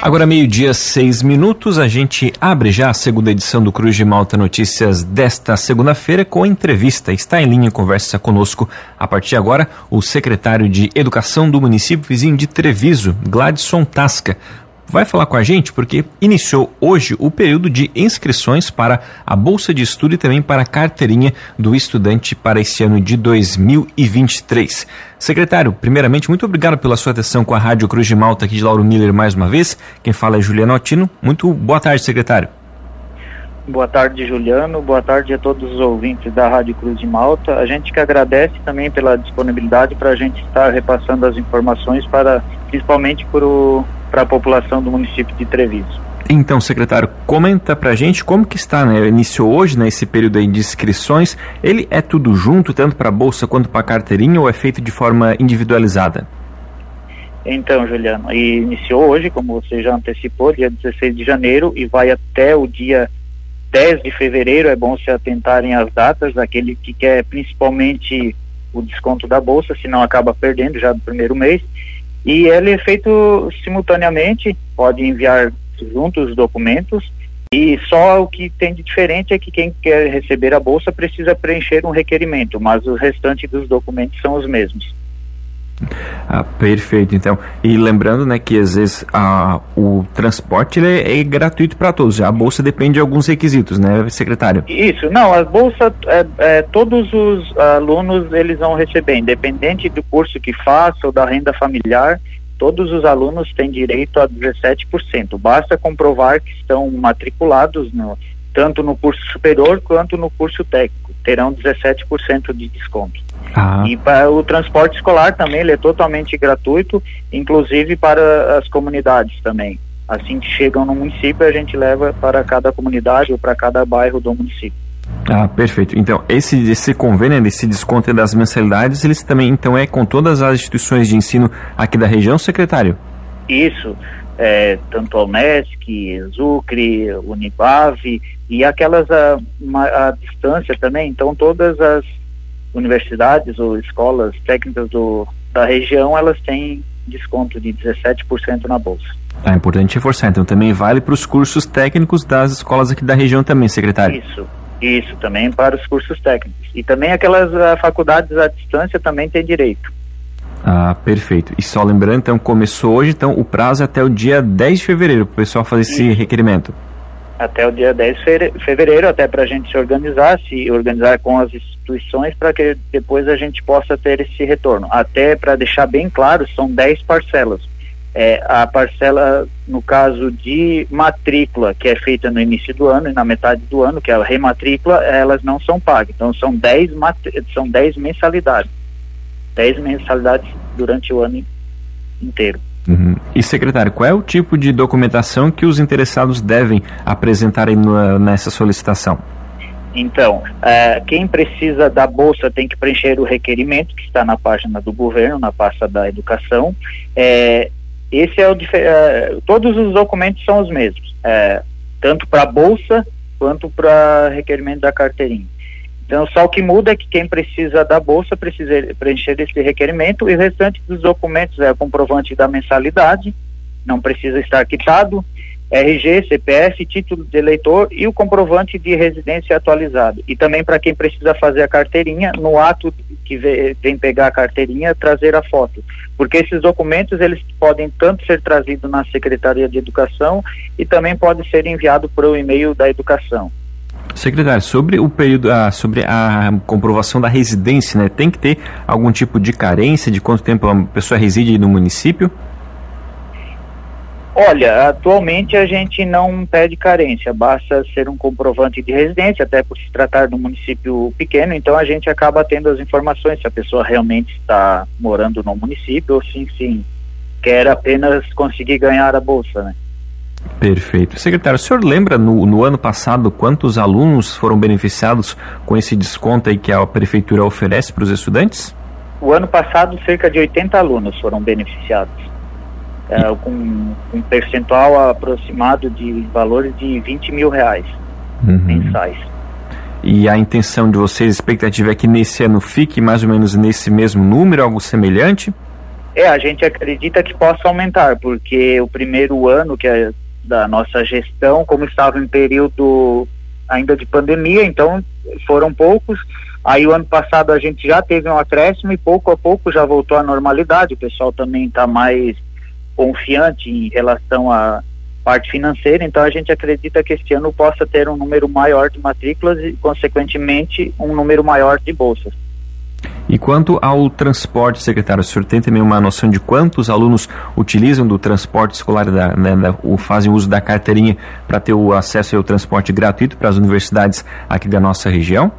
Agora, meio-dia, seis minutos, a gente abre já a segunda edição do Cruz de Malta Notícias desta segunda-feira com entrevista. Está em linha conversa conosco, a partir de agora, o secretário de Educação do município vizinho de Treviso, Gladson Tasca vai falar com a gente porque iniciou hoje o período de inscrições para a Bolsa de Estudo e também para a carteirinha do estudante para esse ano de 2023. Secretário, primeiramente, muito obrigado pela sua atenção com a Rádio Cruz de Malta aqui de Lauro Miller mais uma vez. Quem fala é Juliano Altino. Muito boa tarde, secretário. Boa tarde, Juliano. Boa tarde a todos os ouvintes da Rádio Cruz de Malta. A gente que agradece também pela disponibilidade para a gente estar repassando as informações para, principalmente para o para a população do município de Treviso. Então, secretário, comenta para a gente como que está, né? Iniciou hoje, né, esse período de inscrições. Ele é tudo junto, tanto para a bolsa quanto para a carteirinha, ou é feito de forma individualizada? Então, Juliano, iniciou hoje, como você já antecipou, dia 16 de janeiro e vai até o dia 10 de fevereiro. É bom se atentarem às datas, aquele que quer principalmente o desconto da bolsa, senão acaba perdendo já no primeiro mês. E ele é feito simultaneamente, pode enviar juntos os documentos e só o que tem de diferente é que quem quer receber a bolsa precisa preencher um requerimento, mas o restante dos documentos são os mesmos. Ah, perfeito, então. E lembrando, né, que às vezes a, o transporte é, é, gratuito para todos. A bolsa depende de alguns requisitos, né, secretário? Isso, não, a bolsa, é, é, todos os alunos eles vão receber, independente do curso que faça ou da renda familiar, todos os alunos têm direito a 17%. Basta comprovar que estão matriculados no, tanto no curso superior quanto no curso técnico. Terão 17% de desconto. Ah. E para o transporte escolar também ele é totalmente gratuito, inclusive para as comunidades também. Assim que chegam no município, a gente leva para cada comunidade ou para cada bairro do município. Ah, perfeito. Então, esse, esse convênio, esse desconto das mensalidades, eles também, então, é com todas as instituições de ensino aqui da região, secretário? Isso, é, tanto a Unesc, Zucre, Unibave e aquelas a, a, a distância também, então todas as universidades ou escolas técnicas do, da região, elas têm desconto de 17% na bolsa. É importante reforçar, então também vale para os cursos técnicos das escolas aqui da região também, secretário? Isso, isso, também para os cursos técnicos. E também aquelas uh, faculdades à distância também têm direito. Ah, perfeito. E só lembrando, então, começou hoje, então o prazo é até o dia 10 de fevereiro para o pessoal fazer esse requerimento até o dia 10 de fevereiro, até para a gente se organizar, se organizar com as instituições para que depois a gente possa ter esse retorno. Até para deixar bem claro, são 10 parcelas. É, a parcela, no caso de matrícula, que é feita no início do ano e na metade do ano, que é a rematrícula, elas não são pagas. Então são 10, são 10 mensalidades. 10 mensalidades durante o ano inteiro. Uhum. E secretário, qual é o tipo de documentação que os interessados devem apresentar nessa solicitação? Então, uh, quem precisa da bolsa tem que preencher o requerimento que está na página do governo, na pasta da educação. Uh, esse é o uh, todos os documentos são os mesmos, tanto para a bolsa quanto para requerimento da carteirinha. Então, só o que muda é que quem precisa da bolsa precisa preencher esse requerimento e o restante dos documentos é o comprovante da mensalidade, não precisa estar quitado, RG, CPF, título de eleitor e o comprovante de residência atualizado. E também para quem precisa fazer a carteirinha, no ato que vem pegar a carteirinha, trazer a foto. Porque esses documentos, eles podem tanto ser trazidos na Secretaria de Educação e também podem ser enviados por o e-mail da Educação. Secretário, sobre o período, ah, sobre a comprovação da residência, né? Tem que ter algum tipo de carência de quanto tempo a pessoa reside no município? Olha, atualmente a gente não pede carência, basta ser um comprovante de residência, até por se tratar de um município pequeno, então a gente acaba tendo as informações se a pessoa realmente está morando no município ou sim, sim, quer apenas conseguir ganhar a bolsa, né? Perfeito. Secretário, o senhor lembra no, no, ano passado quantos alunos foram beneficiados com esse desconto aí que a prefeitura oferece para os estudantes? O ano passado, cerca de 80 alunos foram beneficiados, é, com um percentual aproximado de valores de 20 mil reais uhum. mensais. E a intenção de vocês, a expectativa é que nesse ano fique mais ou menos nesse mesmo número, algo semelhante? É, a gente acredita que possa aumentar, porque o primeiro ano que é da nossa gestão, como estava em período ainda de pandemia, então foram poucos. Aí o ano passado a gente já teve um acréscimo e pouco a pouco já voltou à normalidade. O pessoal também está mais confiante em relação à parte financeira, então a gente acredita que este ano possa ter um número maior de matrículas e, consequentemente, um número maior de bolsas. E quanto ao transporte, secretário, o senhor tem também uma noção de quantos alunos utilizam do transporte escolar, da, né, da, fazem uso da carteirinha para ter o acesso ao transporte gratuito para as universidades aqui da nossa região?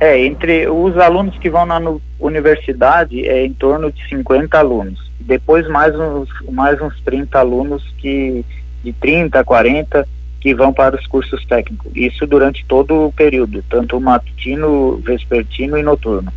É, entre os alunos que vão na universidade é em torno de 50 alunos. Depois mais uns, mais uns 30 alunos que de 30 a 40 que vão para os cursos técnicos. Isso durante todo o período, tanto matutino, vespertino e noturno.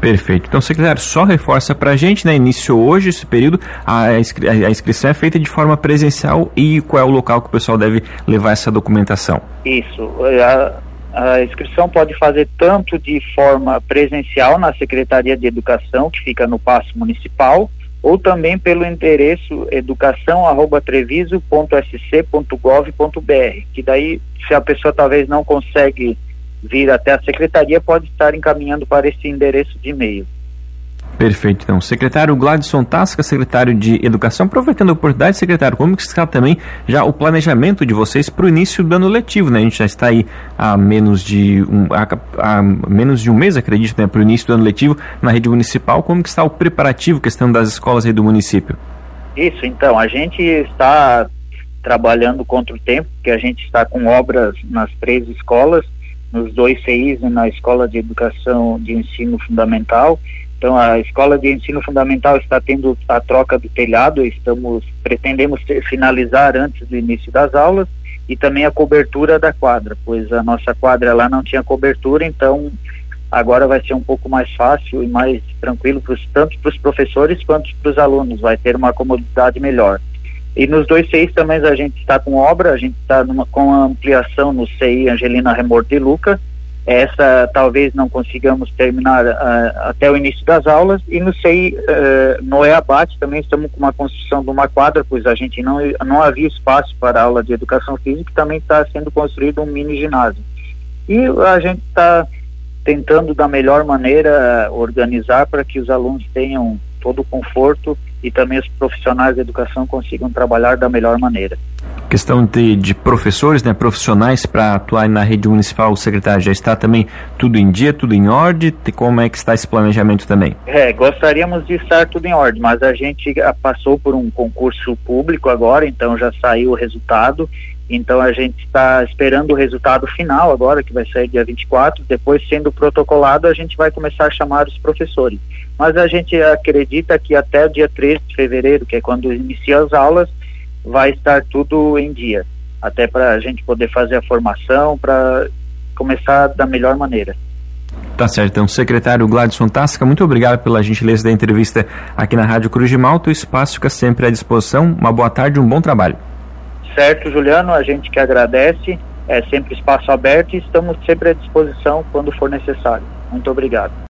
Perfeito. Então, secretário, só reforça para a gente, né? Iniciou hoje esse período, a, inscri a, inscrição é feita de forma presencial e qual é o local que o pessoal deve levar essa documentação? Isso. A, a inscrição pode fazer tanto de forma presencial na Secretaria de Educação, que fica no Paço Municipal, ou também pelo endereço educação@treviso.sc.gov.br, que daí se a pessoa talvez não consegue vir até a secretaria, pode estar encaminhando para esse endereço de e-mail. Perfeito. Então, secretário Gladson Tasca, secretário de Educação, aproveitando a oportunidade, secretário, como que está também já o planejamento de vocês para o início do ano letivo, né? A gente já está aí há menos de um, há, há menos de um mês, acredito, né, para o início do ano letivo na rede municipal. Como que está o preparativo, questão das escolas aí do município? Isso, então, a gente está trabalhando contra o tempo, que a gente está com obras nas três escolas, nos dois CIs e na Escola de Educação de Ensino Fundamental. Então, a Escola de Ensino Fundamental está tendo a troca do telhado, estamos pretendemos finalizar antes do início das aulas e também a cobertura da quadra, pois a nossa quadra lá não tinha cobertura, então agora vai ser um pouco mais fácil e mais tranquilo pros, tanto para os professores quanto para os alunos, vai ter uma comodidade melhor. E nos dois CIs também a gente está com obra, a gente está com ampliação no CI Angelina Remor de Luca. Essa talvez não consigamos terminar uh, até o início das aulas. E no CI uh, Noé Abate também estamos com uma construção de uma quadra, pois a gente não, não havia espaço para aula de educação física, também está sendo construído um mini ginásio. E a gente está tentando da melhor maneira organizar para que os alunos tenham todo o conforto e também os profissionais da educação consigam trabalhar da melhor maneira. Questão de, de professores, né, profissionais para atuar na rede municipal, o secretário já está também tudo em dia, tudo em ordem? Como é que está esse planejamento também? É, gostaríamos de estar tudo em ordem, mas a gente passou por um concurso público agora, então já saiu o resultado então a gente está esperando o resultado final agora, que vai sair dia 24. Depois, sendo protocolado, a gente vai começar a chamar os professores. Mas a gente acredita que até o dia 13 de fevereiro, que é quando inicia as aulas, vai estar tudo em dia. Até para a gente poder fazer a formação, para começar da melhor maneira. Tá certo, então, secretário Gladson Tasca, muito obrigado pela gentileza da entrevista aqui na Rádio Cruz de Malta. O espaço fica sempre à disposição. Uma boa tarde, um bom trabalho. Certo, Juliano, a gente que agradece, é sempre espaço aberto e estamos sempre à disposição quando for necessário. Muito obrigado.